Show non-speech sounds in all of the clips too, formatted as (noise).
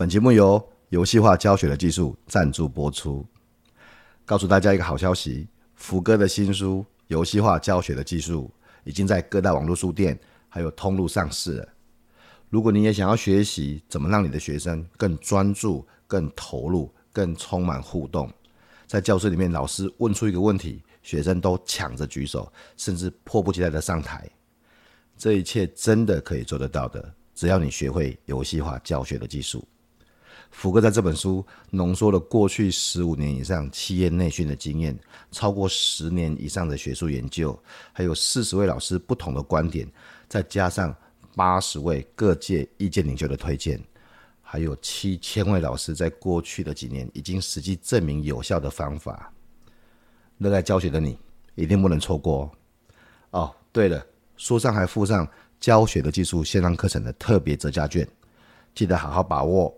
本节目由游戏化教学的技术赞助播出。告诉大家一个好消息，福哥的新书《游戏化教学的技术》已经在各大网络书店还有通路上市了。如果你也想要学习怎么让你的学生更专注、更投入、更充满互动，在教室里面老师问出一个问题，学生都抢着举手，甚至迫不及待的上台，这一切真的可以做得到的，只要你学会游戏化教学的技术。福哥在这本书浓缩了过去十五年以上企业内训的经验，超过十年以上的学术研究，还有四十位老师不同的观点，再加上八十位各界意见领袖的推荐，还有七千位老师在过去的几年已经实际证明有效的方法，热爱教学的你一定不能错过哦。哦，对了，书上还附上教学的技术线上课程的特别折价券，记得好好把握。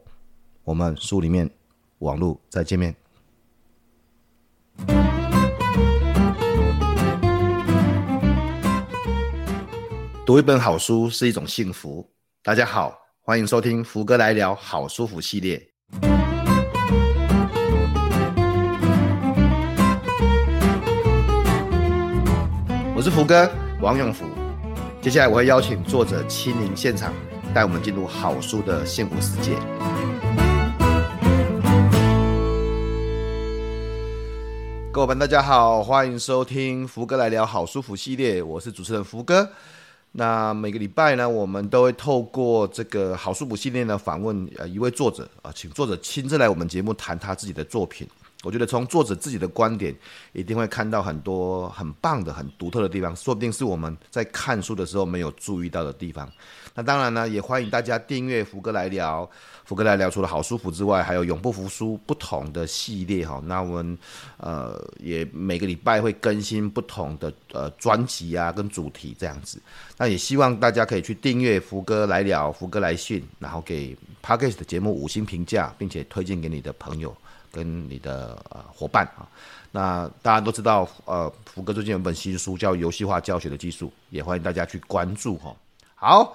我们书里面网路再见面。读一本好书是一种幸福。大家好，欢迎收听福哥来聊好书福系列。我是福哥王永福。接下来我会邀请作者亲临现场，带我们进入好书的幸福世界。各位朋友，大家好，欢迎收听福哥来聊好书福系列，我是主持人福哥。那每个礼拜呢，我们都会透过这个好书福系列呢，访问呃一位作者啊，请作者亲自来我们节目谈他自己的作品。我觉得从作者自己的观点，一定会看到很多很棒的、很独特的地方，说不定是我们在看书的时候没有注意到的地方。那当然呢，也欢迎大家订阅福哥来聊。福哥来聊除了好舒服之外，还有永不服输不同的系列哈。那我们呃也每个礼拜会更新不同的呃专辑啊跟主题这样子。那也希望大家可以去订阅福哥来聊、福哥来讯，然后给 Podcast 的节目五星评价，并且推荐给你的朋友。跟你的呃伙伴啊，那大家都知道，呃，福哥最近有本新书叫《游戏化教学的技术》，也欢迎大家去关注哈。好，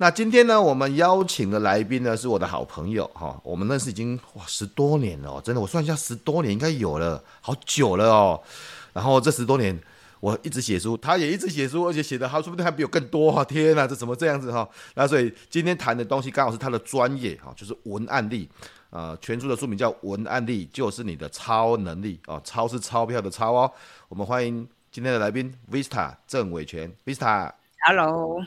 那今天呢，我们邀请的来宾呢是我的好朋友哈，我们认识已经哇十多年了，真的，我算一下十多年应该有了，好久了哦。然后这十多年我一直写书，他也一直写书，而且写的好，说不定还比我更多。天哪，这怎么这样子哈？那所以今天谈的东西刚好是他的专业哈，就是文案力。呃，全书的书名叫《文案力就是你的超能力》哦，超是钞票的超哦。我们欢迎今天的来宾 Vista 郑伟权，Vista，Hello。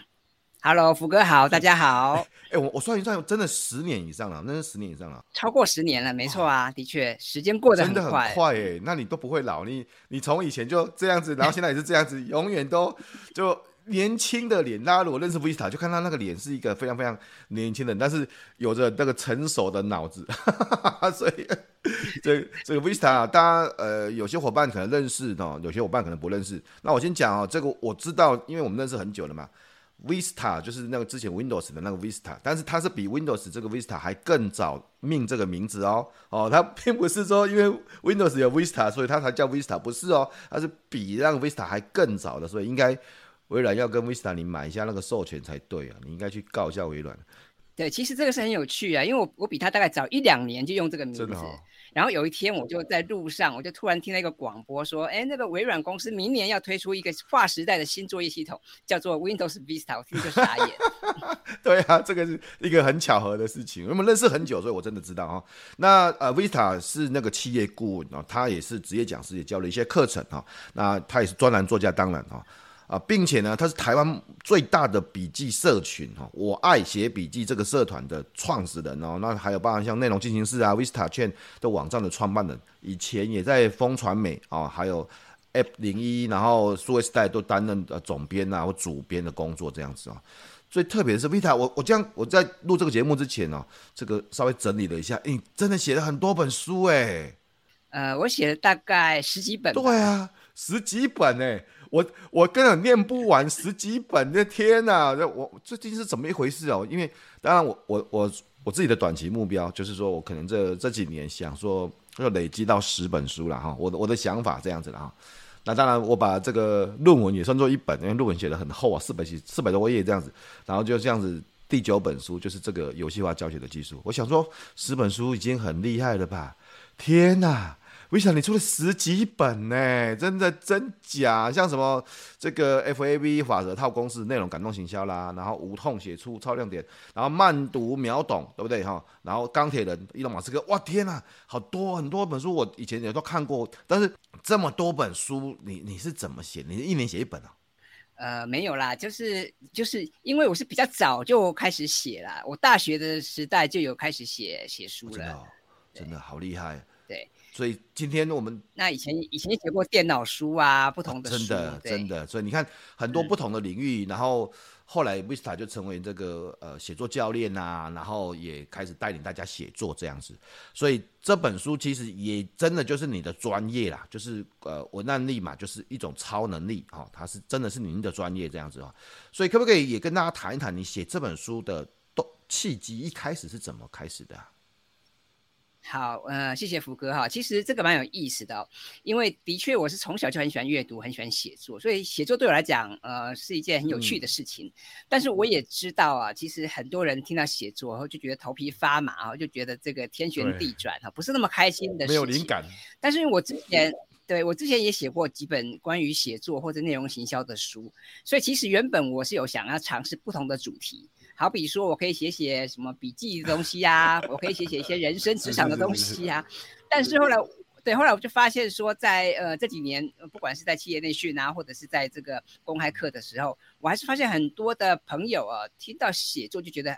Hello，Hello，福哥好，大家好。哎、欸，我我算一算，真的十年以上了，那是十年以上了，超过十年了，没错啊，的确，时间过得很快，真的很快哎。那你都不会老，你你从以前就这样子，然后现在也是这样子，永远都就。年轻的脸，大家如果认识 Vista，就看他那个脸是一个非常非常年轻的，但是有着那个成熟的脑子，(laughs) 所以这这个 Vista，大家呃有些伙伴可能认识哦，有些伙伴可能不认识。那我先讲哦，这个我知道，因为我们认识很久了嘛。Vista 就是那个之前 Windows 的那个 Vista，但是它是比 Windows 这个 Vista 还更早命这个名字哦。哦，它并不是说因为 Windows 有 Vista，所以它才叫 Vista，不是哦，它是比那个 Vista 还更早的，所以应该。微软要跟 Vista 你买一下那个授权才对啊，你应该去告一下微软。对，其实这个是很有趣啊，因为我我比他大概早一两年就用这个名字。哦、然后有一天我就在路上，我就突然听到一个广播说，哎，那个微软公司明年要推出一个划时代的新作业系统，叫做 Windows Vista，我听就傻眼。(laughs) 对啊，这个是一个很巧合的事情，我们认识很久，所以我真的知道哈。那呃，Vista 是那个企业顾问啊，他也是职业讲师，也教了一些课程哈。那他也是专栏作家，当然哈。啊，并且呢，他是台湾最大的笔记社群哈，我爱写笔记这个社团的创始人哦，那还有包含像内容进行式啊，Vista Chain 的网站的创办人，以前也在风传媒啊，还有 App 零一，然后数位时代都担任呃总编啊或主编的工作这样子啊。最特别的是 Vista，我我这样我在录这个节目之前呢，这个稍微整理了一下，诶，真的写了很多本书哎，呃，我写了大概十几本，对啊，十几本哎。我我根本念不完十几本的天呐！这我最近是怎么一回事哦？因为当然我我我我自己的短期目标就是说我可能这这几年想说要累积到十本书了哈。我的我的想法这样子了哈。那当然我把这个论文也算作一本，因为论文写得很厚啊，四百几四百多页这样子，然后就这样子第九本书就是这个游戏化教学的技术。我想说，十本书已经很厉害了吧？天哪！我想你出了十几本呢，真的真假？像什么这个 FAV 法则套公式、内容感动行销啦，然后无痛写出超亮点，然后慢读秒懂，对不对哈？然后钢铁人、伊隆马斯克，哇天哪，好多很多本书，我以前也都看过，但是这么多本书，你你是怎么写？你是一年写一本啊？呃，没有啦，就是就是因为我是比较早就开始写啦，我大学的时代就有开始写写书了，真的，哦，真的好厉害，对。所以今天我们那以前以前写过电脑书啊，不同的书，真的真的。所以你看很多不同的领域，嗯、然后后来 Vista 就成为这个呃写作教练啊，然后也开始带领大家写作这样子。所以这本书其实也真的就是你的专业啦，就是呃文案力嘛，就是一种超能力哈、哦，它是真的是您的专业这样子啊。所以可不可以也跟大家谈一谈你写这本书的动契机，一开始是怎么开始的、啊？好，呃，谢谢福哥哈。其实这个蛮有意思的哦，因为的确我是从小就很喜欢阅读，很喜欢写作，所以写作对我来讲，呃，是一件很有趣的事情。嗯、但是我也知道啊，其实很多人听到写作后就觉得头皮发麻啊，就觉得这个天旋地转哈，不是那么开心的事情。没有灵感。但是我之前对我之前也写过几本关于写作或者内容行销的书，所以其实原本我是有想要尝试不同的主题。好比说，我可以写写什么笔记的东西呀、啊，我可以写写一些人生职场的东西呀、啊。但是后来，对，后来我就发现说在，在呃这几年，不管是在企业内训啊，或者是在这个公开课的时候，我还是发现很多的朋友啊，听到写作就觉得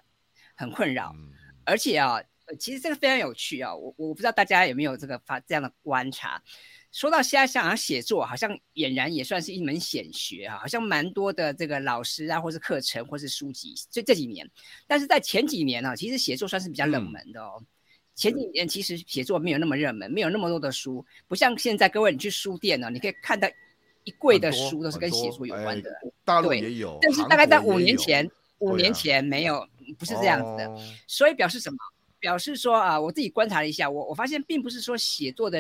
很困扰，而且啊，其实这个非常有趣啊，我我不知道大家有没有这个发这样的观察。说到现在，像写作，好像俨然也算是一门显学啊，好像蛮多的这个老师啊，或是课程，或是书籍，这这几年。但是在前几年呢、啊，其实写作算是比较冷门的哦。前几年其实写作没有那么热门，没有那么多的书，不像现在，各位你去书店呢、啊，你可以看到一柜的书都是跟写作有关的。大陆也有，但是大概在五年前，五年前没有，不是这样子的。哦、所以表示什么？表示说啊，我自己观察了一下，我我发现并不是说写作的。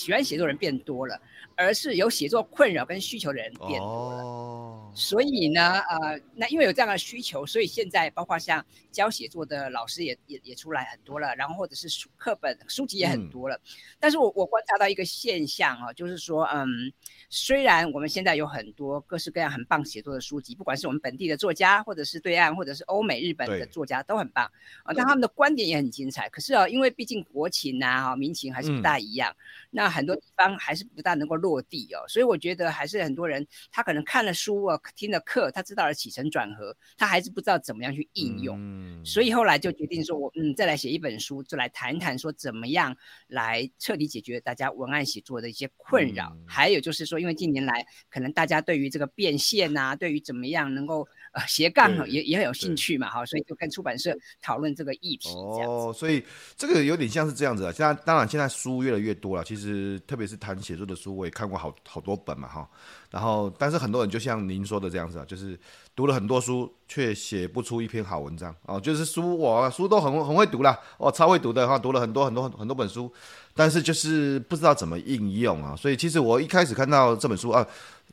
喜欢写作人变多了，而是有写作困扰跟需求的人变多了。Oh. 所以呢，呃，那因为有这样的需求，所以现在包括像教写作的老师也也也出来很多了，然后或者是书课本书籍也很多了。嗯、但是我我观察到一个现象啊，就是说，嗯，虽然我们现在有很多各式各样很棒写作的书籍，不管是我们本地的作家，或者是对岸，或者是欧美日本的作家都很棒啊，但他们的观点也很精彩。可是啊，因为毕竟国情啊，民情还是不大一样，嗯、那很多地方还是不大能够落地哦。所以我觉得还是很多人他可能看了书啊。听了课，他知道了起承转合，他还是不知道怎么样去应用，嗯、所以后来就决定说，我嗯再来写一本书，就来谈谈说怎么样来彻底解决大家文案写作的一些困扰，嗯、还有就是说，因为近年来可能大家对于这个变现啊，对于怎么样能够呃斜杠也也很有兴趣嘛，哈，所以就跟出版社讨论这个议题。哦，所以这个有点像是这样子啊。现在当然现在书越来越多了，其实特别是谈写作的书，我也看过好好多本嘛，哈。然后，但是很多人就像您说的这样子啊，就是读了很多书，却写不出一篇好文章哦。就是书我书都很很会读啦，哦，超会读的哈，读了很多很多很多本书，但是就是不知道怎么应用啊。所以其实我一开始看到这本书啊，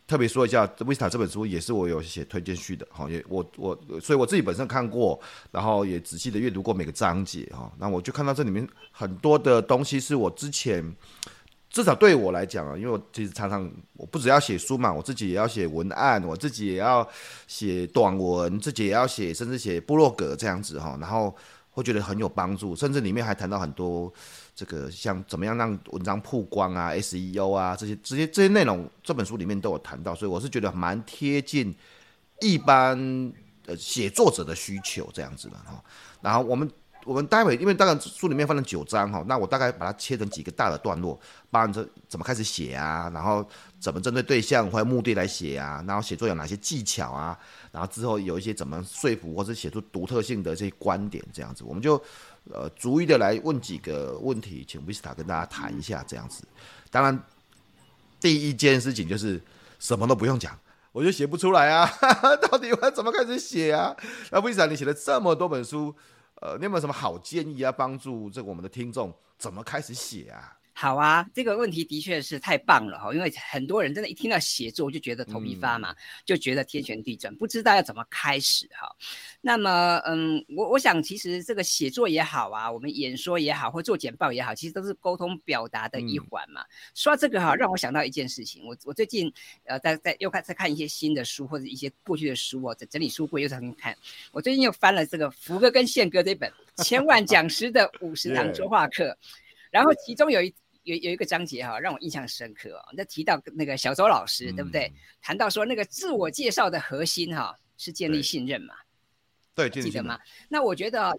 特别说一下，Vista 这本书也是我有写推荐序的哈，也我我所以我自己本身看过，然后也仔细的阅读过每个章节哈。那我就看到这里面很多的东西是我之前。至少对我来讲啊，因为我其实常常我不只要写书嘛，我自己也要写文案，我自己也要写短文，自己也要写，甚至写部落格这样子哈，然后会觉得很有帮助，甚至里面还谈到很多这个像怎么样让文章曝光啊，SEO 啊这些这些这些内容，这本书里面都有谈到，所以我是觉得蛮贴近一般呃写作者的需求这样子的哈，然后我们。我们待会，因为大概书里面分了九章哈，那我大概把它切成几个大的段落，包含着怎么开始写啊，然后怎么针对对象或者目的来写啊，然后写作有哪些技巧啊，然后之后有一些怎么说服或者写出独特性的这些观点这样子，我们就呃逐一的来问几个问题，请维斯塔跟大家谈一下这样子。当然，第一件事情就是什么都不用讲，我就写不出来啊，(laughs) 到底我怎么开始写啊？那 Vista 你写了这么多本书。呃，你有没有什么好建议啊？帮助这个我们的听众怎么开始写啊？好啊，这个问题的确是太棒了哈，因为很多人真的，一听到写作就觉得头皮发麻，嗯、就觉得天旋地转，不知道要怎么开始哈。那么，嗯，我我想其实这个写作也好啊，我们演说也好，或做简报也好，其实都是沟通表达的一环嘛。嗯、说到这个哈，让我想到一件事情，我我最近呃在在又看在看一些新的书或者一些过去的书哦，整整理书柜又在看。我最近又翻了这个福哥跟宪哥这本《千万讲师的五十堂 (laughs) 说话课》，然后其中有一。有有一个章节哈，让我印象深刻哦。那提到那个小周老师，嗯、对不对？谈到说那个自我介绍的核心哈，是建立信任嘛？对，记得吗？那我觉得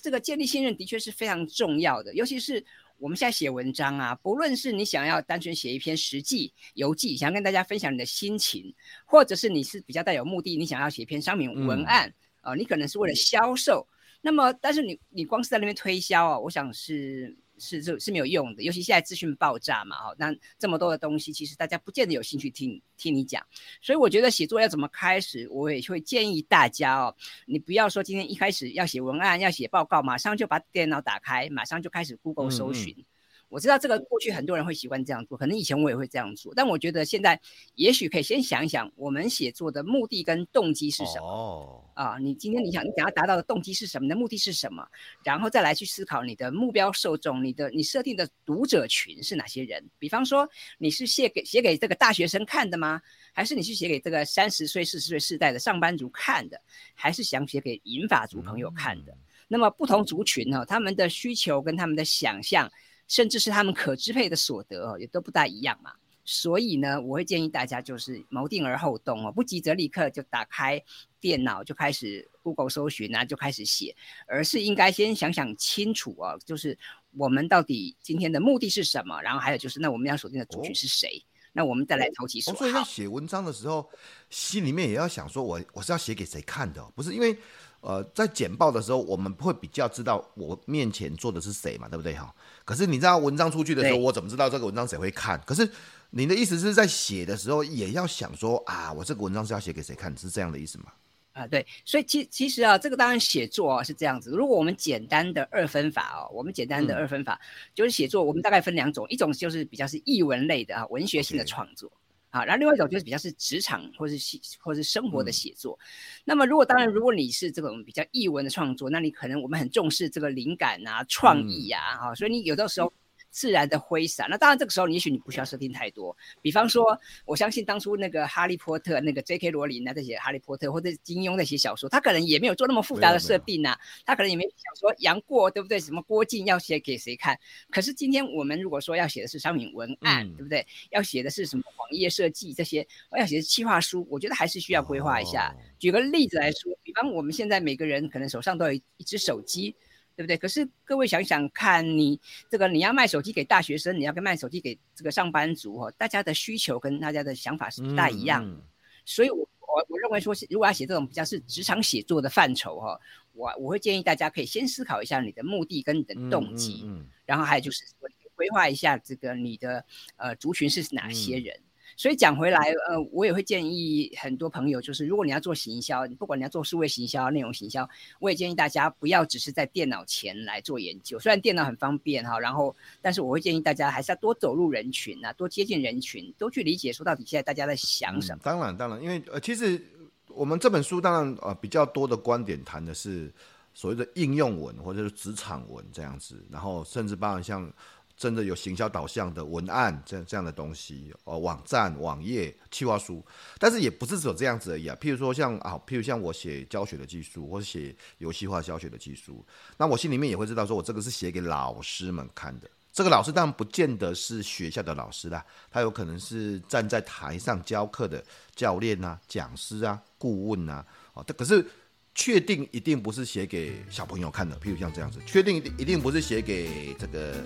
这个建立信任的确是非常重要的，尤其是我们现在写文章啊，不论是你想要单纯写一篇实际游记，想要跟大家分享你的心情，或者是你是比较带有目的，你想要写一篇商品文案啊、嗯呃，你可能是为了销售。那么，但是你你光是在那边推销啊，我想是。是是是没有用的，尤其现在资讯爆炸嘛，哈，那这么多的东西，其实大家不见得有兴趣听听你讲，所以我觉得写作要怎么开始，我也会建议大家哦，你不要说今天一开始要写文案、要写报告，马上就把电脑打开，马上就开始 Google 搜寻。嗯嗯我知道这个过去很多人会习惯这样做，可能以前我也会这样做，但我觉得现在也许可以先想一想，我们写作的目的跟动机是什么？哦，啊，你今天你想你想要达到的动机是什么？你的目的是什么？然后再来去思考你的目标受众，你的你设定的读者群是哪些人？比方说你是写给写给这个大学生看的吗？还是你是写给这个三十岁四十岁世代的上班族看的？还是想写给银发族朋友看的？嗯、那么不同族群呢，他们的需求跟他们的想象。甚至是他们可支配的所得哦，也都不大一样嘛。所以呢，我会建议大家就是谋定而后动哦，不急着立刻就打开电脑就开始 Google 搜寻啊，就开始写，而是应该先想想清楚哦，就是我们到底今天的目的是什么，然后还有就是那我们要锁定的族群是谁，哦、那我们再来投其所好。所以在写文章的时候，心里面也要想说我我是要写给谁看的，不是因为。呃，在简报的时候，我们会比较知道我面前坐的是谁嘛，对不对哈？可是你知道文章出去的时候，我怎么知道这个文章谁会看？可是你的意思是在写的时候也要想说啊，我这个文章是要写给谁看？是这样的意思吗？啊，对，所以其其实啊，这个当然写作啊是这样子。如果我们简单的二分法哦，我们简单的二分法、嗯、就是写作，我们大概分两种，一种就是比较是译文类的啊，文学性的创作。Okay. 好，然后另外一种就是比较是职场或是写或是生活的写作。嗯、那么如果当然，如果你是这种比较译文的创作，那你可能我们很重视这个灵感啊、创意啊，啊、嗯，所以你有的时候。自然的挥洒，那当然这个时候你也许你不需要设定太多。比方说，我相信当初那个哈利波特那个 J.K. 罗琳啊，在写哈利波特或者金庸在写小说，他可能也没有做那么复杂的设定啊，他可能也没想说杨过对不对？什么郭靖要写给谁看？可是今天我们如果说要写的是商品文案，嗯、对不对？要写的是什么网页设计这些，我要写的企划书，我觉得还是需要规划一下。哦、举个例子来说，比方我们现在每个人可能手上都有一只手机。对不对？可是各位想想看，你这个你要卖手机给大学生，你要跟卖手机给这个上班族哦，大家的需求跟大家的想法是不大一样。嗯嗯、所以我，我我我认为说，如果要写这种比较是职场写作的范畴哈，我我会建议大家可以先思考一下你的目的跟你的动机，嗯然后还有就是说规划一下这个你的呃族群是哪些人。嗯所以讲回来，呃，我也会建议很多朋友，就是如果你要做行销，不管你要做数位行销、内容行销，我也建议大家不要只是在电脑前来做研究。虽然电脑很方便哈，然后，但是我会建议大家还是要多走入人群啊，多接近人群，多去理解说到底现在大家在想什么。嗯、当然，当然，因为呃，其实我们这本书当然呃比较多的观点谈的是所谓的应用文或者是职场文这样子，然后甚至包含像。真的有行销导向的文案，这样这样的东西，呃，网站、网页、企划书，但是也不是只有这样子而已啊。譬如说像啊，譬如像我写教学的技术，或者写游戏化教学的技术，那我心里面也会知道，说我这个是写给老师们看的。这个老师当然不见得是学校的老师啦，他有可能是站在台上教课的教练啊、讲师啊、顾问啊，哦，可是。确定一定不是写给小朋友看的，譬如像这样子，确定一定不是写给这个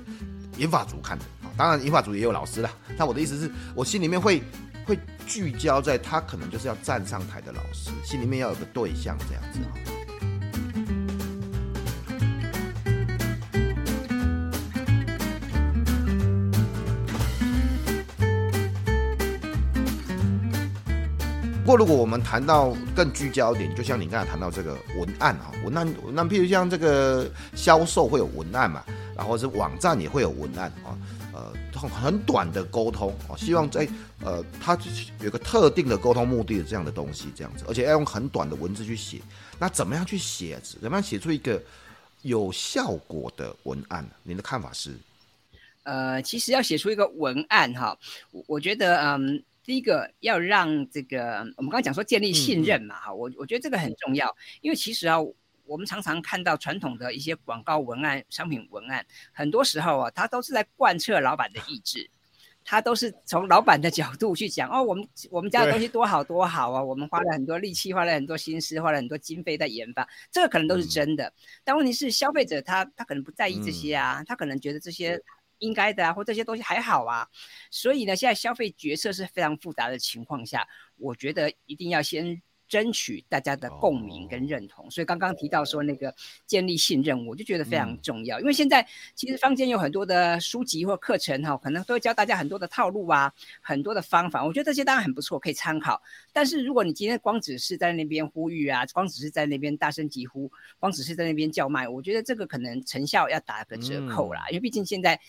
银发族看的啊。当然，银发族也有老师啦。那我的意思是，我心里面会会聚焦在他可能就是要站上台的老师，心里面要有个对象这样子。如果我们谈到更聚焦一点，就像你刚才谈到这个文案啊，文案，那譬如像这个销售会有文案嘛，然后是网站也会有文案啊，呃，很短的沟通啊，希望在呃，它有个特定的沟通目的的这样的东西，这样子，而且要用很短的文字去写。那怎么样去写？怎么样写出一个有效果的文案？您的看法是？呃，其实要写出一个文案哈，我我觉得，嗯，第一个要让这个我们刚刚讲说建立信任嘛，哈、嗯，我我觉得这个很重要，因为其实啊，我们常常看到传统的一些广告文案、商品文案，很多时候啊，它都是在贯彻老板的意志，它都是从老板的角度去讲哦，我们我们家的东西多好多好啊，我们花了很多力气，花了很多心思，花了很多经费在研发，这个可能都是真的，嗯、但问题是消费者他他可能不在意这些啊，嗯、他可能觉得这些。应该的啊，或这些东西还好啊，所以呢，现在消费决策是非常复杂的情况下，我觉得一定要先。争取大家的共鸣跟认同，所以刚刚提到说那个建立信任，我就觉得非常重要。因为现在其实坊间有很多的书籍或课程哈，可能都会教大家很多的套路啊，很多的方法。我觉得这些当然很不错，可以参考。但是如果你今天光只是在那边呼吁啊，光只是在那边大声疾呼，光只是在那边叫卖，我觉得这个可能成效要打个折扣啦。因为毕竟现在。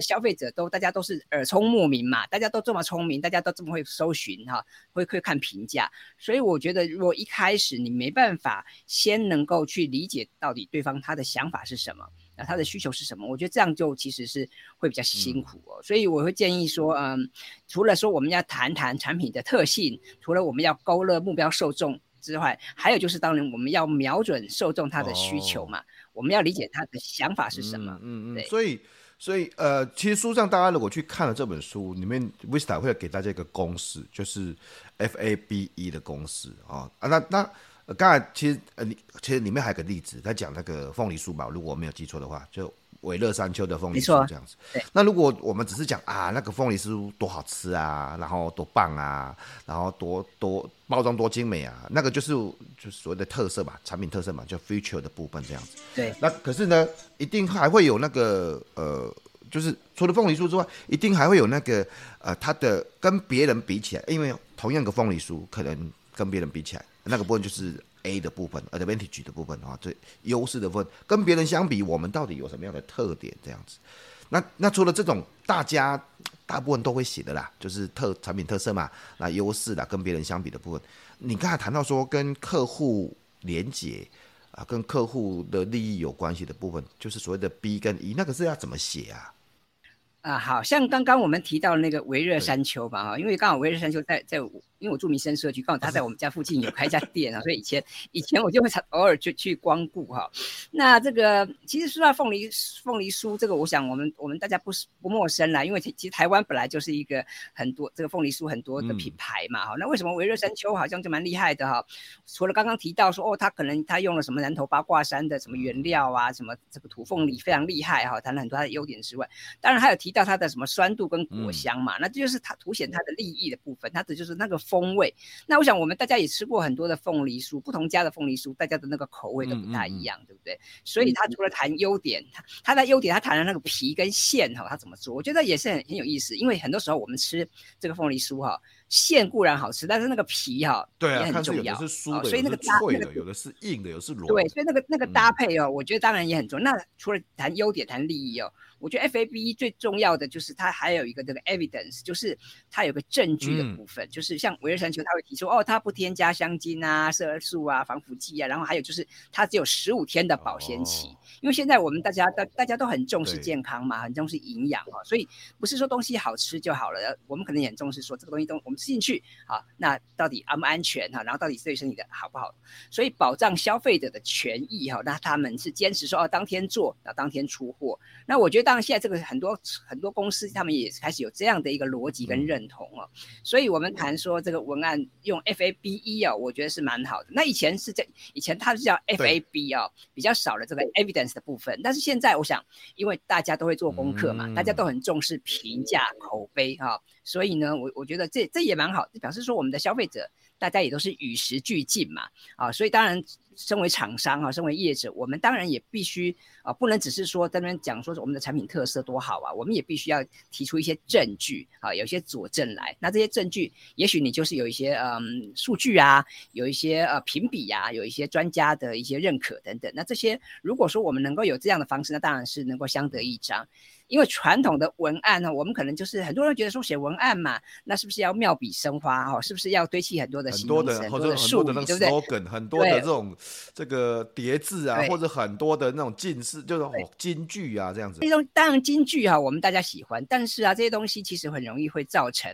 消费者都大家都是耳聪目明嘛，大家都这么聪明，大家都这么会搜寻哈，会会看评价，所以我觉得如果一开始你没办法先能够去理解到底对方他的想法是什么，那他的需求是什么，我觉得这样就其实是会比较辛苦哦。嗯、所以我会建议说，嗯，除了说我们要谈谈产品的特性，除了我们要勾勒目标受众之外，还有就是当然我们要瞄准受众他的需求嘛，哦、我们要理解他的想法是什么，嗯嗯，嗯对，所以。所以，呃，其实书上大家如果去看了这本书，里面 Vista 会给大家一个公式，就是 F A B E 的公式啊啊。那那刚才其实呃，你其实里面还有个例子，在讲那个凤梨酥吧，如果我没有记错的话，就。微热山丘的凤梨酥这样子，那如果我们只是讲啊，那个凤梨酥多好吃啊，然后多棒啊，然后多多包装多精美啊，那个就是就是所谓的特色嘛，产品特色嘛，叫 feature 的部分这样子。对。那可是呢，一定还会有那个呃，就是除了凤梨酥之外，一定还会有那个呃，它的跟别人比起来，因为同样的凤梨酥，可能跟别人比起来，那个部分就是。A 的部分，advantage 的部分啊，最优势的部分，跟别人相比，我们到底有什么样的特点？这样子，那那除了这种大家大部分都会写的啦，就是特产品特色嘛，那优势啦，跟别人相比的部分，你刚才谈到说跟客户连接啊，跟客户的利益有关系的部分，就是所谓的 B 跟 E，那个是要怎么写啊？啊，好像刚刚我们提到那个维热山丘吧，哈，因为刚好维热山丘在在。因为我住民生社区，刚好他在我们家附近有开一家店啊，所以以前以前我就会偶尔就去光顾哈。那这个其实说到凤梨凤梨酥，这个我想我们我们大家不是不陌生啦，因为其实台湾本来就是一个很多这个凤梨酥很多的品牌嘛哈。那为什么维热山丘好像就蛮厉害的哈？除了刚刚提到说哦，他可能他用了什么南投八卦山的什么原料啊，什么这个土凤梨非常厉害哈，谈了很多它的优点之外，当然还有提到它的什么酸度跟果香嘛，那这就是它凸显它的利益的部分，它的就是那个。风味，那我想我们大家也吃过很多的凤梨酥，不同家的凤梨酥，大家的那个口味都不太一样，嗯嗯、对不对？所以他除了谈优点，他他的优点，他谈了那个皮跟馅哈，他怎么做？我觉得也是很很有意思，因为很多时候我们吃这个凤梨酥哈，馅固然好吃，但是那个皮哈，对啊，也很重要。是酥的，所以那个脆的，有的是硬的，有的是软。对，所以那个那个搭配哦，嗯、我觉得当然也很重要。那除了谈优点，谈利益哦。我觉得 FAB 最重要的就是它还有一个这个 evidence，就是它有个证据的部分，嗯、就是像维热山丘，它会提出哦，它不添加香精啊、色素啊、防腐剂啊，然后还有就是它只有十五天的保鲜期。哦、因为现在我们大家大大家都很重视健康嘛，很重视营养啊，所以不是说东西好吃就好了，我们可能也很重视说这个东西都我们吃进去啊，那到底安不安全哈？然后到底对身体的好不好？所以保障消费者的权益哈，那他们是坚持说哦，当天做，然后当天出货。那我觉得。当然，现在这个很多很多公司，他们也开始有这样的一个逻辑跟认同哦。所以，我们谈说这个文案用 F A B E 哦，我觉得是蛮好的。那以前是这，以前它是叫 F A B 哦，比较少了这个 evidence 的部分。但是现在，我想，因为大家都会做功课嘛，大家都很重视评价口碑哈，所以呢，我我觉得这这也蛮好，表示说我们的消费者大家也都是与时俱进嘛啊。所以当然，身为厂商啊，身为业者，我们当然也必须啊，不能只是说在那边讲说是我们的产品特色多好啊，我们也必须要提出一些证据啊，有一些佐证来。那这些证据，也许你就是有一些嗯数据啊，有一些呃评比呀，有一些专家的一些认可等等。那这些如果说我们能够有这样的方式，那当然是能够相得益彰。因为传统的文案呢，我们可能就是很多人觉得说写文案嘛，那是不是要妙笔生花哦？是不是要堆砌很多的很多的术语，对不对？slogan 很多的这种这个叠字啊，或者很多的那种近似，就是哦金句啊这样子。这种当然金句哈，我们大家喜欢，但是啊，这些东西其实很容易会造成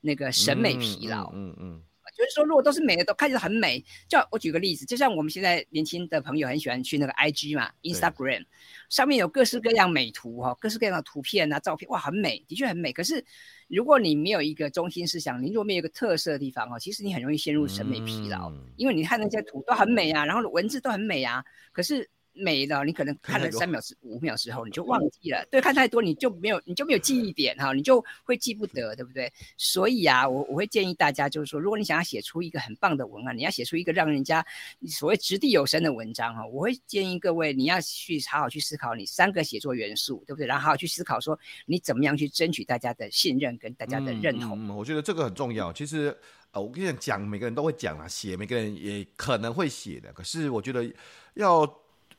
那个审美疲劳。嗯嗯。嗯嗯就是说，如果都是美的，都看起来很美。就我举个例子，就像我们现在年轻的朋友很喜欢去那个 IG 嘛，Instagram，上面有各式各样美图哈，各式各样的图片啊、照片，哇，很美，的确很美。可是如果你没有一个中心思想，你如果没有一个特色的地方哦，其实你很容易陷入审美疲劳，嗯、因为你看那些图都很美啊，然后文字都很美啊，可是。美的，你可能看了三秒之五秒之后，你就忘记了。对，看太多你就没有，你就没有记忆点哈，你就会记不得，对不对？所以啊，我我会建议大家，就是说，如果你想要写出一个很棒的文案，你要写出一个让人家所谓掷地有声的文章哈，我会建议各位，你要去好好去思考你三个写作元素，对不对？然后好好去思考说，你怎么样去争取大家的信任跟大家的认同。嗯，嗯，我觉得这个很重要。其实，呃，我跟你讲，每个人都会讲啊，写，每个人也可能会写的。可是我觉得要。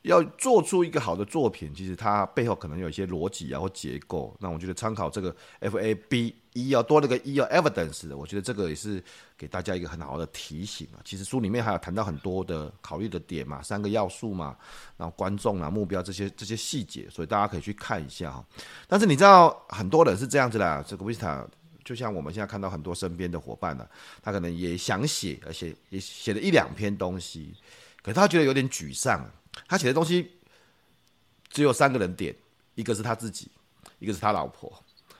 要做出一个好的作品，其实它背后可能有一些逻辑啊或结构。那我觉得参考这个 F A B E 要多了个 E 要 evidence 的，我觉得这个也是给大家一个很好的提醒啊。其实书里面还有谈到很多的考虑的点嘛，三个要素嘛，然后观众啊、目标这些这些细节，所以大家可以去看一下哈。但是你知道很多人是这样子的，这个 Vista 就像我们现在看到很多身边的伙伴呢，他可能也想写，而且也写了一两篇东西，可是他觉得有点沮丧。他写的东西只有三个人点，一个是他自己，一个是他老婆，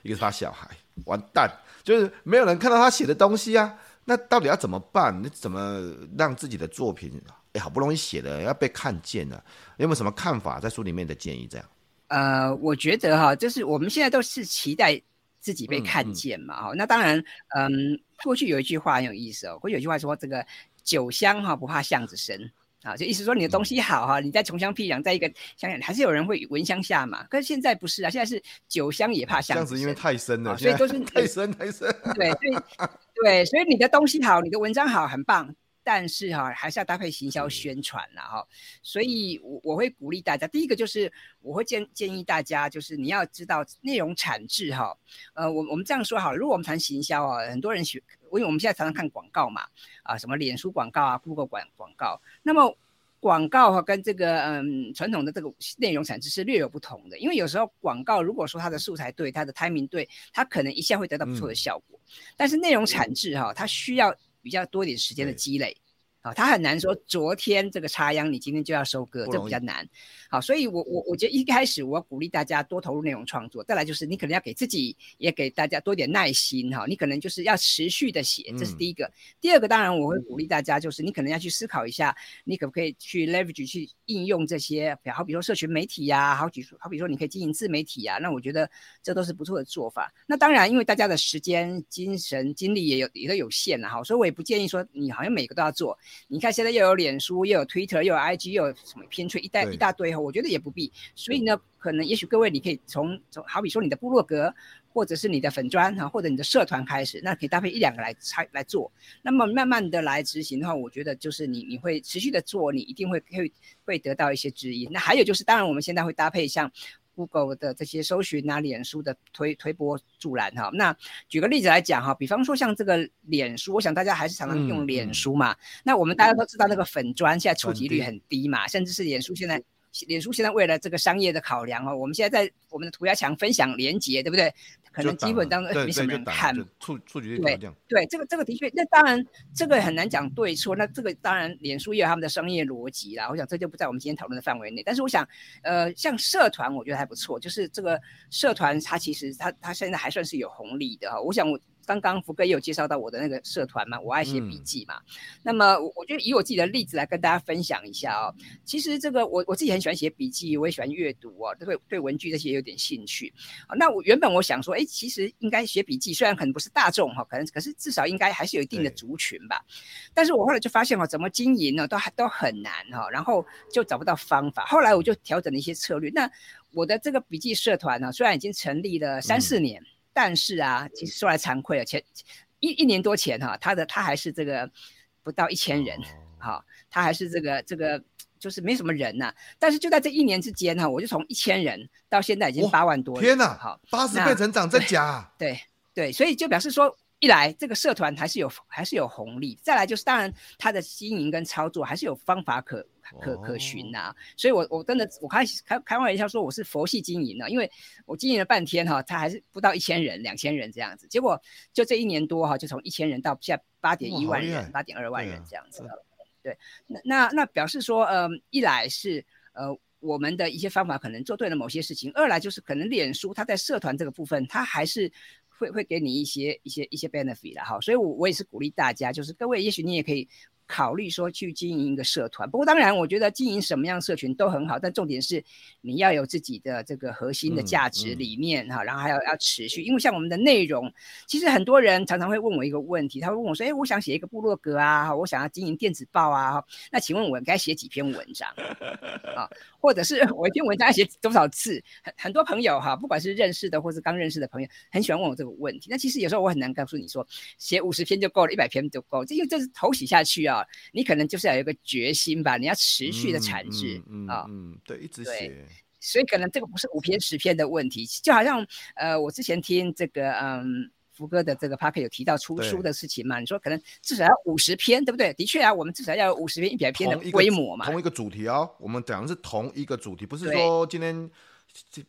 一个是他小孩，完蛋，就是没有人看到他写的东西啊。那到底要怎么办？你怎么让自己的作品，哎，好不容易写的要被看见了？有没有什么看法？在书里面的建议这样？呃，我觉得哈，就是我们现在都是期待自己被看见嘛，哈、嗯嗯。那当然，嗯，过去有一句话很有意思哦，过去有一句话说，这个酒香哈不怕巷子深。啊，就意思说你的东西好哈，嗯、你在穷乡僻壤，在一个乡下，还是有人会闻香下嘛。可是现在不是啊，现在是酒香也怕巷子因为太深了，所以都是太深 (laughs) 太深。(laughs) 对，所以 (laughs) 对，所以你的东西好，你的文章好，很棒。但是哈，还是要搭配行销宣传了哈。所以我我会鼓励大家，第一个就是我会建建议大家，就是你要知道内容产制哈。呃，我我们这样说好了，如果我们谈行销啊，很多人学。因为我们现在常常看广告嘛，啊，什么脸书广告啊，Google 广广告，那么广告哈跟这个嗯传统的这个内容产值是略有不同的。因为有时候广告如果说它的素材对，它的 timing 对，它可能一下会得到不错的效果。嗯、但是内容产值哈，它需要比较多一点时间的积累。啊，他很难说昨天这个插秧，你今天就要收割，这比较难。好，所以我我我觉得一开始我要鼓励大家多投入内容创作。再来就是你可能要给自己也给大家多点耐心哈，你可能就是要持续的写，这是第一个。嗯、第二个当然我会鼓励大家，就是你可能要去思考一下，你可不可以去 leverage 去应用这些，好比说社群媒体呀、啊，好比说好比说你可以经营自媒体呀、啊，那我觉得这都是不错的做法。那当然，因为大家的时间、精神、精力也有也都有限了哈，所以我也不建议说你好像每个都要做。你看，现在又有脸书，又有 Twitter，又有 IG，又有什么偏推一大一大堆哈，我觉得也不必。所以呢，可能也许各位你可以从从好比说你的部落格，或者是你的粉砖哈，或者你的社团开始，那可以搭配一两个来拆来做。那么慢慢的来执行的话，我觉得就是你你会持续的做，你一定会会会得到一些指引。那还有就是，当然我们现在会搭配像。Google 的这些搜寻啊，脸书的推推波助澜哈。那举个例子来讲哈，比方说像这个脸书，我想大家还是常常用脸书嘛。那我们大家都知道那个粉砖现在触及率很低嘛，低甚至是脸书现在。脸书现在为了这个商业的考量哦，我们现在在我们的涂鸦墙分享连接，对不对？可能基本当中没什么人看。触触及率对对，这个这个的确，那当然这个很难讲对错。那这个当然，脸书也有他们的商业逻辑啦。我想这就不在我们今天讨论的范围内。但是我想，呃，像社团，我觉得还不错。就是这个社团，它其实它它现在还算是有红利的哈。我想我。刚刚福哥也有介绍到我的那个社团嘛，我爱写笔记嘛。嗯、那么我我觉得以我自己的例子来跟大家分享一下哦。其实这个我我自己很喜欢写笔记，我也喜欢阅读哦，对对文具这些有点兴趣。那我原本我想说，哎，其实应该写笔记，虽然可能不是大众哈，可能可是至少应该还是有一定的族群吧。但是我后来就发现哦，怎么经营呢，都还都很难哈，然后就找不到方法。后来我就调整了一些策略。那我的这个笔记社团呢，虽然已经成立了三四年，嗯、但是啊，其实说来惭愧了，前一一年多前哈，他的他还是这个不到一千人，哈、哦，他还是这个这个就是没什么人呐、啊。但是就在这一年之间哈，我就从一千人到现在已经八万多人，天呐，好，八十倍成长，(laughs) 真假？对对，所以就表示说。一来，这个社团还是有还是有红利；再来，就是当然它的经营跟操作还是有方法可可可循呐、啊。所以我我真的我开开开玩笑说我是佛系经营的，因为我经营了半天哈，他还是不到一千人、两千人这样子。结果就这一年多哈，就从一千人到现在八点一万人、八点二万人这样子。对，那那那表示说，嗯、呃，一来是呃我们的一些方法可能做对了某些事情；二来就是可能脸书它在社团这个部分，它还是。会会给你一些一些一些 benefit 的哈，所以我我也是鼓励大家，就是各位，也许你也可以。考虑说去经营一个社团，不过当然，我觉得经营什么样的社群都很好，但重点是你要有自己的这个核心的价值理念哈、嗯嗯，然后还要要持续。因为像我们的内容，其实很多人常常会问我一个问题，他会问我说：“哎，我想写一个部落格啊，我想要经营电子报啊，那请问我该写几篇文章啊？或者是 (laughs) 我一篇文章要写多少次？”很很多朋友哈，不管是认识的或是刚认识的朋友，很喜欢问我这个问题。那其实有时候我很难告诉你说，写五十篇就够了，一百篇就够，这因为这是头洗下去啊。你可能就是要有一个决心吧，你要持续的产制啊，嗯，嗯，哦、嗯，对，一直写，所以可能这个不是五篇十篇的问题，就好像呃，我之前听这个嗯福哥的这个 Podcast 有提到出书的事情嘛，你说可能至少要五十篇，对不对？的确啊，我们至少要有五十篇、一百篇的规模嘛，同一个主题哦，我们讲的是同一个主题，不是说今天。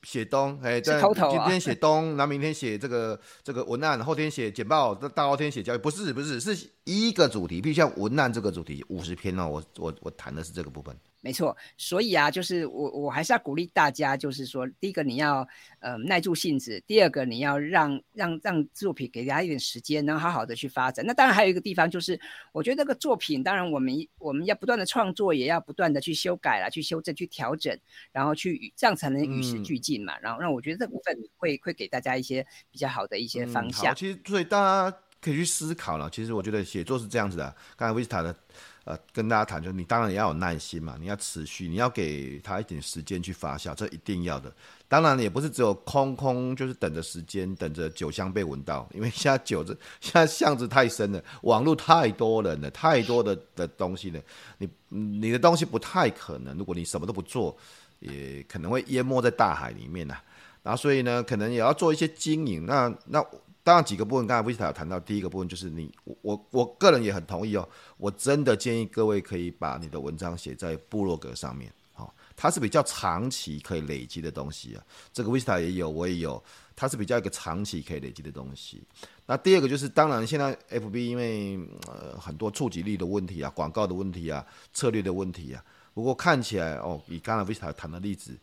写东，哎，在今天写东，然后明天写这个这个文案，后天写简报，大后天写交易，不是不是，是一个主题，比如像文案这个主题五十篇哦，我我我谈的是这个部分。没错，所以啊，就是我我还是要鼓励大家，就是说，第一个你要呃耐住性子，第二个你要让让让作品给大家一点时间，然后好好的去发展。那当然还有一个地方就是，我觉得这个作品，当然我们我们要不断的创作，也要不断的去修改啦，去修正，去调整，然后去这样才能与时俱进嘛。嗯、然后让我觉得这部分会会给大家一些比较好的一些方向。嗯、其实所以大家可以去思考了。其实我觉得写作是这样子的，刚才 Vista 的。呃，跟大家谈，就是你当然也要有耐心嘛，你要持续，你要给他一点时间去发酵，这一定要的。当然也不是只有空空，就是等着时间，等着酒香被闻到，因为现在酒子 (laughs) 现在巷子太深了，网络太多人了，太多的的东西了，你你的东西不太可能，如果你什么都不做，也可能会淹没在大海里面呐。然后所以呢，可能也要做一些经营，那那。当然几个部分，刚才 Vista 有谈到，第一个部分就是你，我我我个人也很同意哦，我真的建议各位可以把你的文章写在部落格上面，好，它是比较长期可以累积的东西啊。这个 Vista 也有，我也有，它是比较一个长期可以累积的东西。那第二个就是，当然现在 FB 因为呃很多触及率的问题啊，广告的问题啊，策略的问题啊，不过看起来哦，以刚才 Vista 谈的例子。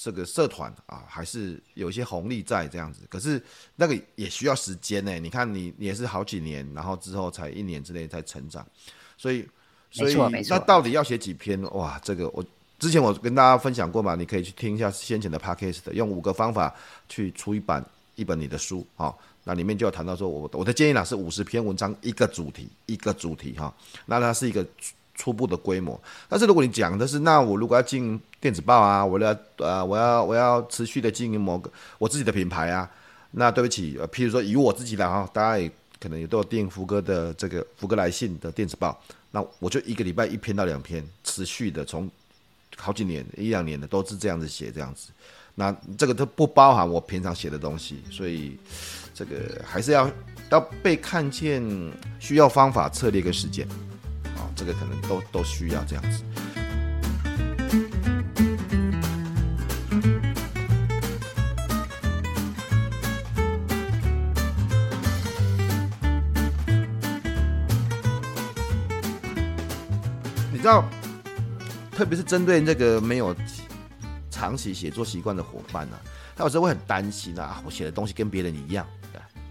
这个社团啊，还是有一些红利在这样子，可是那个也需要时间呢。你看你，你也是好几年，然后之后才一年之内才成长，所以，所以那到底要写几篇？哇，这个我之前我跟大家分享过嘛，你可以去听一下先前的 podcast，用五个方法去出一版一本你的书啊。那里面就有谈到说，我我的建议呢是五十篇文章一个主题一个主题哈，那它是一个。初步的规模，但是如果你讲的是，那我如果要进电子报啊，我要呃，我要我要持续的经营某个我自己的品牌啊，那对不起，呃，譬如说以我自己来哈，大家也可能也都有订福哥的这个福哥来信的电子报，那我就一个礼拜一篇到两篇，持续的从好几年一两年的都是这样子写这样子，那这个都不包含我平常写的东西，所以这个还是要要被看见，需要方法、策略跟时间。这个可能都都需要这样子。你知道，特别是针对这个没有长期写作习惯的伙伴呢、啊，他有时候会很担心啊，我写的东西跟别人一样，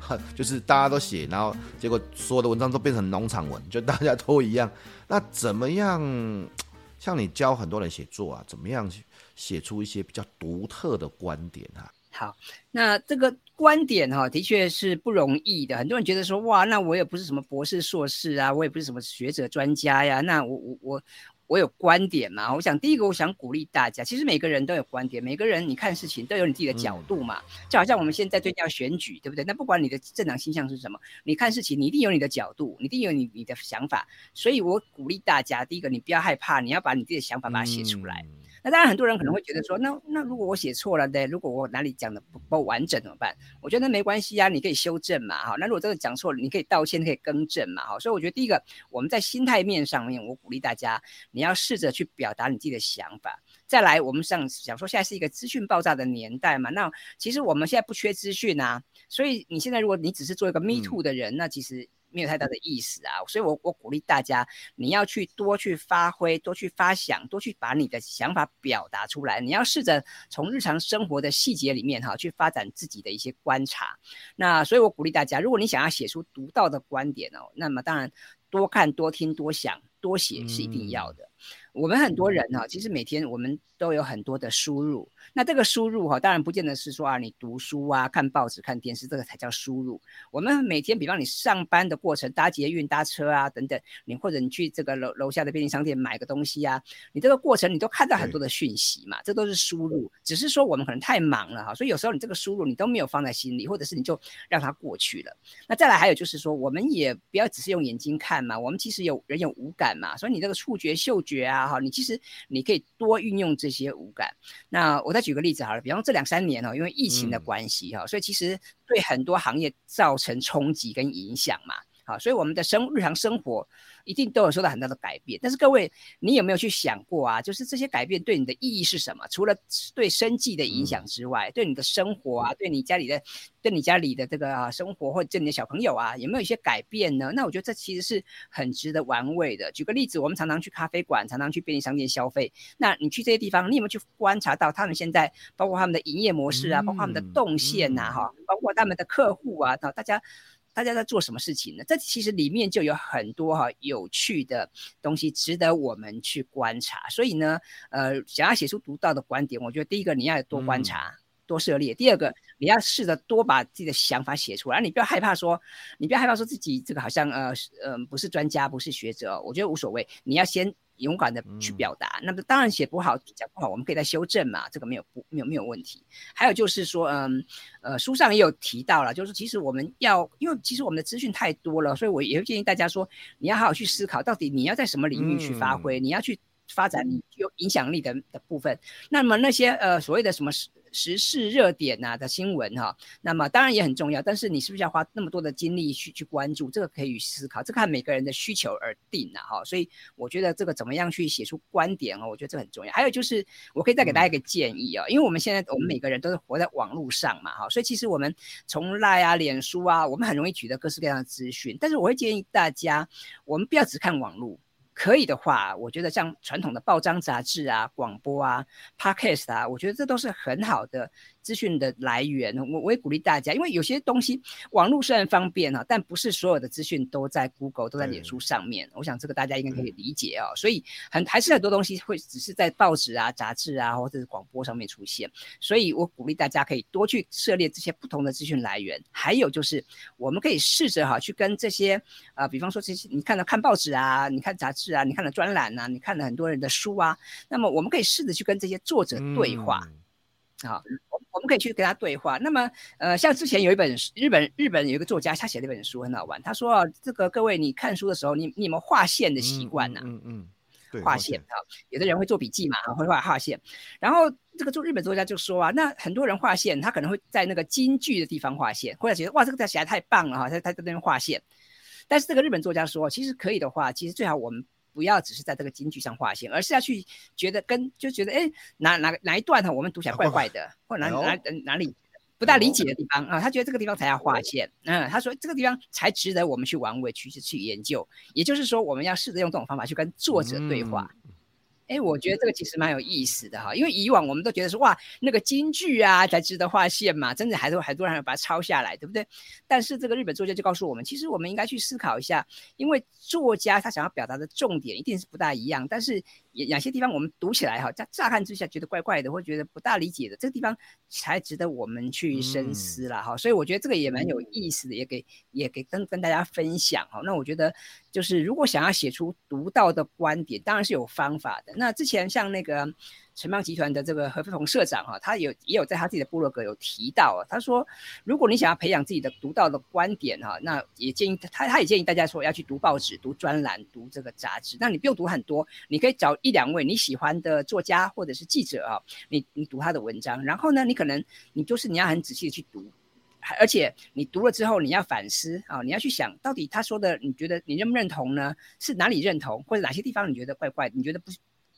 (laughs) 就是大家都写，然后结果所有的文章都变成农场文，就大家都一样。(laughs) 那怎么样？(tsk) 像你教很多人写作啊，怎么样写出一些比较独特的观点啊？好，那这个观点哈，的确是不容易的。很多人觉得说，哇，那我也不是什么博士、硕士啊，我也不是什么学者、专家呀，那我我我。我有观点嘛？我想第一个，我想鼓励大家，其实每个人都有观点，每个人你看事情都有你自己的角度嘛。就好像我们现在最近要选举，对不对？那不管你的政党倾向是什么，你看事情你一定有你的角度，你一定有你你的想法。所以我鼓励大家，第一个你不要害怕，你要把你自己的想法把它写出来。嗯那当然，很多人可能会觉得说，那那如果我写错了，呢，如果我哪里讲的不不完整怎么办？我觉得没关系啊，你可以修正嘛，哈。那如果真的讲错了，你可以道歉，可以更正嘛，哈。所以我觉得第一个，我们在心态面上面，我鼓励大家，你要试着去表达你自己的想法。再来，我们上想说，现在是一个资讯爆炸的年代嘛，那其实我们现在不缺资讯啊，所以你现在如果你只是做一个 me too 的人，嗯、那其实。没有太大的意思啊，所以我我鼓励大家，你要去多去发挥，多去发想，多去把你的想法表达出来。你要试着从日常生活的细节里面哈，去发展自己的一些观察。那所以我鼓励大家，如果你想要写出独到的观点哦，那么当然多看、多听、多想、多写是一定要的。我们很多人呢，其实每天我们都有很多的输入。那这个输入哈，当然不见得是说啊，你读书啊、看报纸、看电视，这个才叫输入。我们每天，比方你上班的过程，搭捷运、搭车啊等等，你或者你去这个楼楼下的便利商店买个东西啊，你这个过程你都看到很多的讯息嘛，这都是输入。只是说我们可能太忙了哈，所以有时候你这个输入你都没有放在心里，或者是你就让它过去了。那再来还有就是说，我们也不要只是用眼睛看嘛，我们其实有人有五感嘛，所以你这个触觉、嗅觉啊。好，你其实你可以多运用这些五感。那我再举个例子好了，比方这两三年哦，因为疫情的关系哈，所以其实对很多行业造成冲击跟影响嘛。好，所以我们的生日常生活一定都有受到很大的改变。但是各位，你有没有去想过啊？就是这些改变对你的意义是什么？除了对生计的影响之外，对你的生活啊，对你家里的，对你家里的这个啊生活，或者对你的小朋友啊，有没有一些改变呢？那我觉得这其实是很值得玩味的。举个例子，我们常常去咖啡馆，常常去便利商店消费。那你去这些地方，你有没有去观察到他们现在，包括他们的营业模式啊，包括他们的动线呐，哈，包括他们的客户啊，大家。大家在做什么事情呢？这其实里面就有很多哈有趣的东西，值得我们去观察。所以呢，呃，想要写出独到的观点，我觉得第一个你要多观察、多涉猎；第二个你要试着多把自己的想法写出来。你不要害怕说，你不要害怕说自己这个好像呃呃不是专家、不是学者，我觉得无所谓。你要先。勇敢的去表达，嗯、那么当然写不好、讲不好，我们可以再修正嘛，这个没有不没有没有问题。还有就是说，嗯呃，书上也有提到了，就是其实我们要，因为其实我们的资讯太多了，所以我也会建议大家说，你要好好去思考，到底你要在什么领域去发挥，嗯、你要去发展你有影响力的的部分。那么那些呃所谓的什么时事热点呐、啊、的新闻哈，那么当然也很重要，但是你是不是要花那么多的精力去去关注？这个可以思考，这看每个人的需求而定呐哈。所以我觉得这个怎么样去写出观点哦，我觉得这很重要。还有就是，我可以再给大家一个建议啊，因为我们现在我们每个人都是活在网络上嘛哈，所以其实我们从 Line 啊、脸书啊，我们很容易取得各式各样的资讯。但是我会建议大家，我们不要只看网络。可以的话，我觉得像传统的报章杂志啊、广播啊、Podcast 啊，我觉得这都是很好的。资讯的来源，我我也鼓励大家，因为有些东西网络虽然方便哈，但不是所有的资讯都在 Google 都在脸书上面。我想这个大家应该可以理解哦。所以很还是很多东西会只是在报纸啊、杂志啊或者是广播上面出现。所以我鼓励大家可以多去涉猎这些不同的资讯来源。还有就是我们可以试着哈去跟这些啊、呃，比方说这些你看到看报纸啊，你看杂志啊，你看了专栏啊，你看了很多人的书啊，那么我们可以试着去跟这些作者对话。嗯好，我我们可以去跟他对话。那么，呃，像之前有一本日本日本有一个作家，他写了一本书很好玩。他说啊，这个各位你看书的时候，你你有没有划线的习惯呢？嗯嗯，对，划线啊，有的人会做笔记嘛，会画划线。然后这个做日本作家就说啊，那很多人划线，他可能会在那个金句的地方划线，或者觉得哇，这个字写得太棒了哈，他他在那边划线。但是这个日本作家说，其实可以的话，其实最好我们。不要只是在这个金句上划线，而是要去觉得跟就觉得哎哪哪哪一段哈，我们读起来怪怪的，或者哪哪哪里不大理解的地方啊，他觉得这个地方才要划线。嗯，他说这个地方才值得我们去玩味，去去研究。也就是说，我们要试着用这种方法去跟作者对话。哎，我觉得这个其实蛮有意思的哈，因为以往我们都觉得说哇，那个京剧啊才值得划线嘛，真的还是很多人把它抄下来，对不对？但是这个日本作家就告诉我们，其实我们应该去思考一下，因为作家他想要表达的重点一定是不大一样，但是有些地方我们读起来哈，乍乍看之下觉得怪怪的，或觉得不大理解的，这个地方才值得我们去深思了哈。嗯、所以我觉得这个也蛮有意思的，也给也给跟跟大家分享哈。那我觉得就是如果想要写出独到的观点，当然是有方法的。那之前像那个城邦集团的这个何飞鹏社长哈，他有也有在他自己的部落格有提到啊，他说如果你想要培养自己的独到的观点哈，那也建议他他也建议大家说要去读报纸、读专栏、读这个杂志。那你不用读很多，你可以找一两位你喜欢的作家或者是记者啊，你你读他的文章，然后呢，你可能你就是你要很仔细的去读，而且你读了之后你要反思啊，你要去想到底他说的你觉得你认不认同呢？是哪里认同，或者哪些地方你觉得怪怪，你觉得不？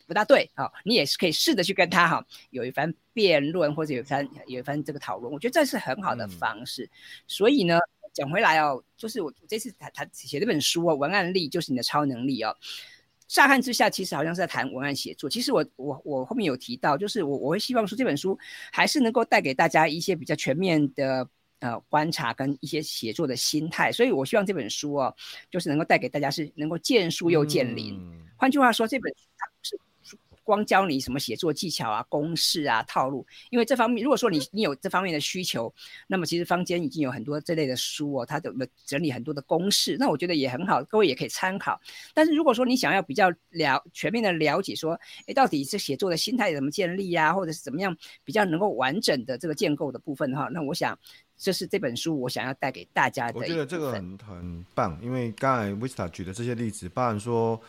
不大对，好，你也是可以试着去跟他哈有一番辩论，或者有一番有一番这个讨论，我觉得这是很好的方式。嗯、所以呢，讲回来哦，就是我这次谈谈写这本书哦，文案力就是你的超能力哦。乍看之下，其实好像是在谈文案写作。其实我我我后面有提到，就是我我会希望说这本书还是能够带给大家一些比较全面的呃观察跟一些写作的心态。所以我希望这本书哦，就是能够带给大家是能够见树又见林。嗯、换句话说，这本书它不是。光教你什么写作技巧啊、公式啊、套路，因为这方面，如果说你你有这方面的需求，那么其实坊间已经有很多这类的书哦，它的整理很多的公式，那我觉得也很好，各位也可以参考。但是如果说你想要比较了全面的了解，说，诶，到底是写作的心态怎么建立啊，或者是怎么样比较能够完整的这个建构的部分的话，那我想这是这本书我想要带给大家的。我觉得这个很很棒，因为刚才 Vista 举的这些例子，包含说。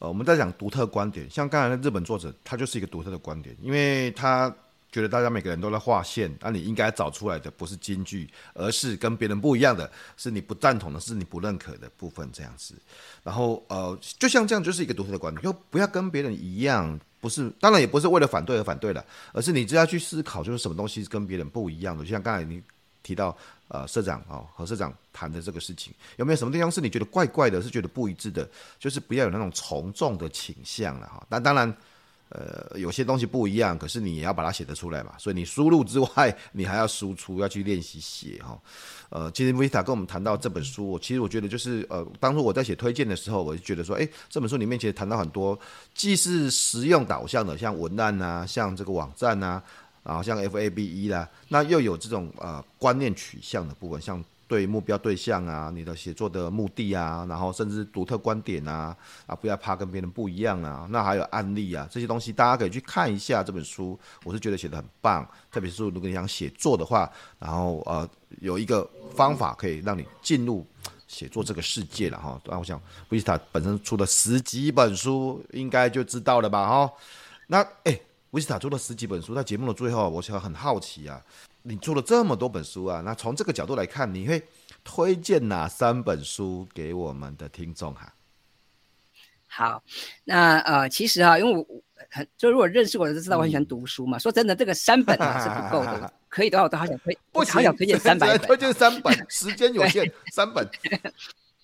呃，我们在讲独特观点，像刚才的日本作者，他就是一个独特的观点，因为他觉得大家每个人都在划线，那、你应该找出来的不是金句，而是跟别人不一样的，是你不赞同的，是你不认可的部分这样子。然后呃，就像这样，就是一个独特的观点，又不要跟别人一样，不是，当然也不是为了反对而反对了，而是你只要去思考，就是什么东西跟别人不一样的，就像刚才你提到。呃，社长哦，和社长谈的这个事情，有没有什么地方是你觉得怪怪的，是觉得不一致的？就是不要有那种从众的倾向了哈。那当然，呃，有些东西不一样，可是你也要把它写得出来嘛。所以你输入之外，你还要输出，要去练习写哈。呃，其实 Vista 跟我们谈到这本书，我其实我觉得就是呃，当初我在写推荐的时候，我就觉得说，哎，这本书里面其实谈到很多，既是实用导向的，像文案啊，像这个网站啊。然后像 FABE 啦，那又有这种呃观念取向的部分，像对目标对象啊，你的写作的目的啊，然后甚至独特观点啊，啊不要怕跟别人不一样啊，那还有案例啊，这些东西大家可以去看一下这本书，我是觉得写的很棒，特别是如果你想写作的话，然后呃有一个方法可以让你进入写作这个世界了哈。那我想 Vista 本身出了十几本书，应该就知道了吧哈。那哎。维斯塔出了十几本书，在节目的最后，我想很好奇啊，你做了这么多本书啊，那从这个角度来看，你会推荐哪三本书给我们的听众哈？好，那呃，其实啊，因为我很就如果认识我的都知道我很喜欢读书嘛。嗯、说真的，这个三本啊是不够的，(laughs) 可以的话我都好想推，不行好想推荐 (laughs) 三本，推荐三本，时间有限，(laughs) 三本。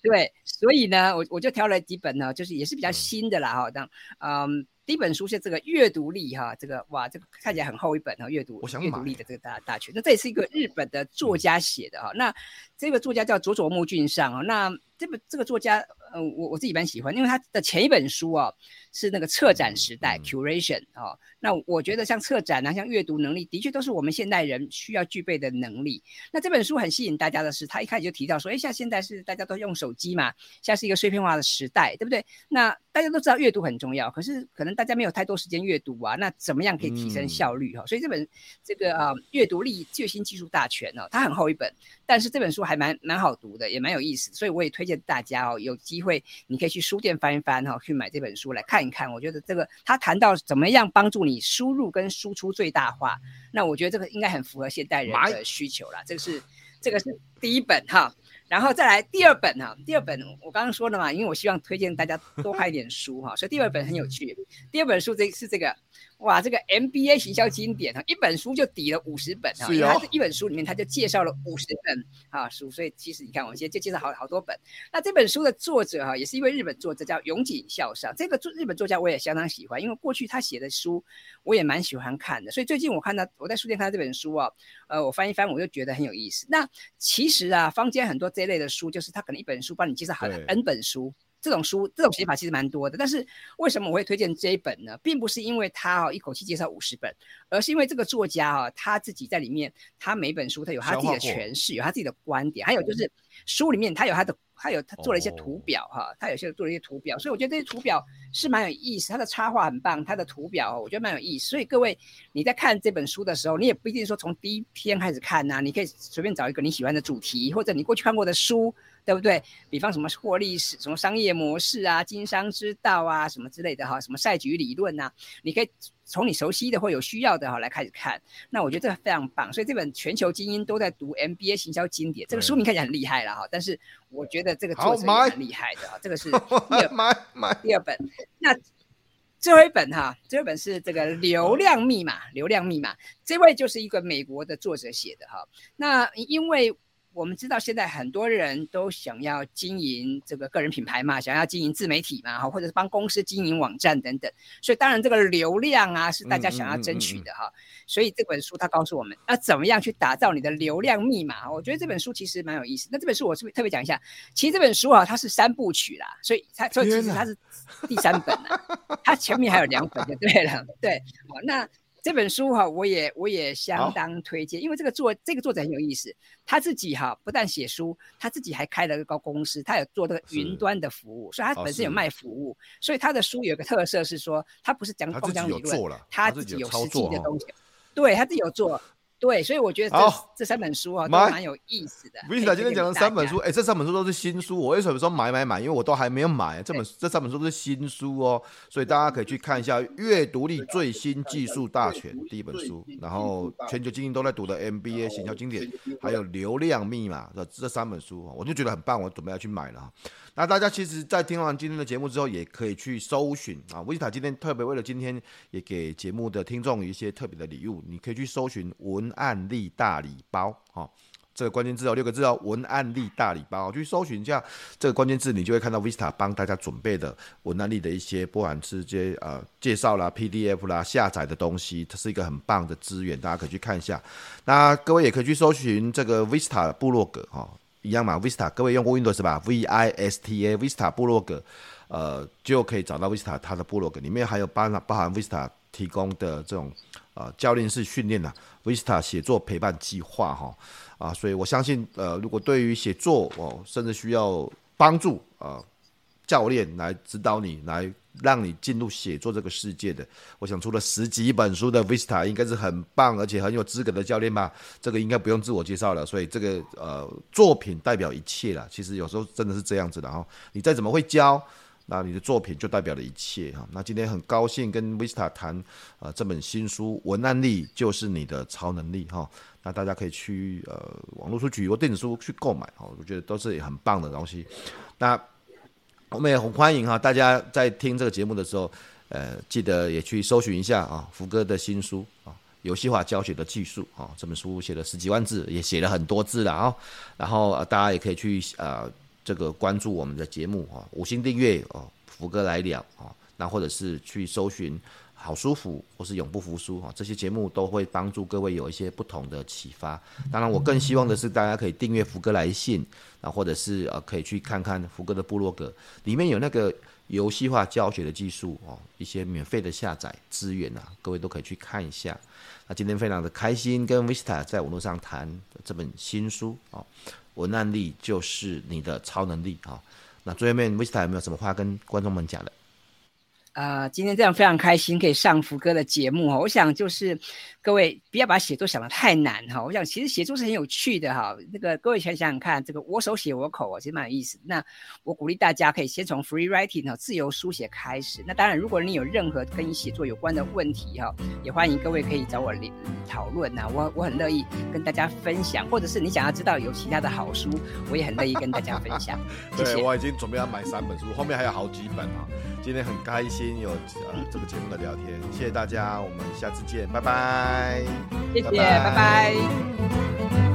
对，所以呢，我我就挑了几本呢，就是也是比较新的啦哈，这样嗯。第一本书是这个阅读力哈，这个哇，这个看起来很厚一本哈，阅读阅读力的这个大大全。那这也是一个日本的作家写的哈，那这个作家叫佐佐木俊尚啊，那这本这个作家。嗯、呃，我我自己蛮喜欢，因为他的前一本书哦是那个策展时代 （curation） 哦，那我觉得像策展啊，像阅读能力，的确都是我们现代人需要具备的能力。那这本书很吸引大家的是，他一开始就提到说，哎，像现在是大家都用手机嘛，现在是一个碎片化的时代，对不对？那大家都知道阅读很重要，可是可能大家没有太多时间阅读啊，那怎么样可以提升效率哈、哦？所以这本这个啊阅读力最新技术大全哦，它很厚一本，但是这本书还蛮蛮好读的，也蛮有意思，所以我也推荐大家哦，有机。会，你可以去书店翻一翻哈，去买这本书来看一看。我觉得这个他谈到怎么样帮助你输入跟输出最大化，那我觉得这个应该很符合现代人的需求啦。这个是这个是第一本哈。然后再来第二本哈，第二本我刚刚说了嘛，因为我希望推荐大家多看一点书哈，所以第二本很有趣。第二本书这是这个。哇，这个 MBA 行销经典啊，一本书就抵了五十本啊！因为它这一本书里面，它就介绍了五十本啊书，所以其实你看，我们现在就介绍好好多本。那这本书的作者哈，也是一位日本作者，叫永井孝尚。这个作日本作家我也相当喜欢，因为过去他写的书我也蛮喜欢看的。所以最近我看到我在书店看到这本书啊，呃，我翻一翻，我就觉得很有意思。那其实啊，坊间很多这一类的书，就是他可能一本书帮你介绍好了 N 本书。这种书这种写法其实蛮多的，但是为什么我会推荐这一本呢？并不是因为他哦一口气介绍五十本，而是因为这个作家啊他自己在里面，他每本书他有他自己的诠释，有他自己的观点，还有就是书里面他有他的，他有他做了一些图表哈，他有些做了一些图表，所以我觉得这些图表是蛮有意思，他的插画很棒，他的图表我觉得蛮有意思。所以各位你在看这本书的时候，你也不一定说从第一篇开始看呐，你可以随便找一个你喜欢的主题，或者你过去看过的书。对不对？比方什么获利史、什么商业模式啊、经商之道啊，什么之类的哈，什么赛局理论呐、啊，你可以从你熟悉的或有需要的哈来开始看。那我觉得这个非常棒，所以这本全球精英都在读 MBA 行销经典，这个书名看起来很厉害了哈，但是我觉得这个作者也很厉害的哈。这个是 (laughs) 第二第二本。那最后一本哈，最后一本是这个流量密码，流量密码，这位就是一个美国的作者写的哈。那因为我们知道现在很多人都想要经营这个个人品牌嘛，想要经营自媒体嘛，哈，或者是帮公司经营网站等等，所以当然这个流量啊是大家想要争取的哈。所以这本书它告诉我们要怎么样去打造你的流量密码。我觉得这本书其实蛮有意思。那这本书我是不是特别讲一下？其实这本书啊它是三部曲啦，所以它所以其实它是第三本啦，它前面还有两本就对了。对，好那。这本书哈，我也我也相当推荐，因为这个作这个作者很有意思，他自己哈不但写书，他自己还开了一个公司，他有做这个云端的服务，所以他本身有卖服务，所以他的书有个特色是说，他不是讲空讲理论，他自己有实际的东西，对他自己有做。对，所以我觉得这这三本书啊都蛮有意思的。Vista 今天讲的三本书，哎，这三本书都是新书。我为什么说买买买？因为我都还没有买。这本对这三本书都是新书哦，所以大家可以去看一下《阅读力最新技术大全》第一本书，然后全球精英都在读的 MBA 行销经典，还有《流量密码》的这三本书，我就觉得很棒，我准备要去买了。那大家其实，在听完今天的节目之后，也可以去搜寻啊。维塔今天特别为了今天，也给节目的听众一些特别的礼物，你可以去搜寻文案力大礼包，哈，这个关键字有六个字哦，文案力大礼包，去搜寻一下这个关键字，你就会看到 Vista 帮大家准备的文案力的一些，不管是这些呃介绍啦、PDF 啦、下载的东西，它是一个很棒的资源，大家可以去看一下。那各位也可以去搜寻这个 Vista 部落格，哈。一样嘛，Vista，各位用过 Windows 吧？V I S T A，Vista 部落格，呃，就可以找到 Vista 它的部落格，里面还有包包含 Vista 提供的这种呃教练式训练呐，Vista 写作陪伴计划哈，啊，所以我相信呃，如果对于写作哦，甚至需要帮助啊。呃教练来指导你，来让你进入写作这个世界的。我想出了十几本书的 Vista 应该是很棒，而且很有资格的教练吧？这个应该不用自我介绍了。所以这个呃作品代表一切了。其实有时候真的是这样子的哈。你再怎么会教，那你的作品就代表了一切哈。那今天很高兴跟 Vista 谈呃这本新书《文案力就是你的超能力》哈。那大家可以去呃网络书局或电子书去购买哈。我觉得都是很棒的东西。那我们也很欢迎哈，大家在听这个节目的时候，呃，记得也去搜寻一下啊，福哥的新书啊，游戏化教学的技术啊，这本书写了十几万字，也写了很多字了啊。然后大家也可以去啊，这个关注我们的节目啊，五星订阅哦，福哥来了啊，那或者是去搜寻。好舒服或是永不服输哈，这些节目都会帮助各位有一些不同的启发。当然，我更希望的是大家可以订阅福哥来信啊，或者是呃可以去看看福哥的部落格，里面有那个游戏化教学的技术哦，一些免费的下载资源啊，各位都可以去看一下。那今天非常的开心跟 Vista 在网络上谈这本新书哦，文案力就是你的超能力啊。那最后面 Vista 有没有什么话跟观众们讲的？呃，今天这样非常开心，可以上福哥的节目哈。我想就是各位不要把写作想得太难哈。我想其实写作是很有趣的哈。那个各位想想看，这个我手写我口，其实蛮有意思。那我鼓励大家可以先从 free writing 哈，自由书写开始。那当然，如果你有任何跟你写作有关的问题哈，也欢迎各位可以找我讨论呐。我我很乐意跟大家分享，或者是你想要知道有其他的好书，我也很乐意跟大家分享。(laughs) 谢谢。对，我已经准备要买三本书，后面还有好几本啊。今天很开心有呃这个节目的聊天，谢谢大家，我们下次见，拜拜，谢谢，拜拜。拜拜。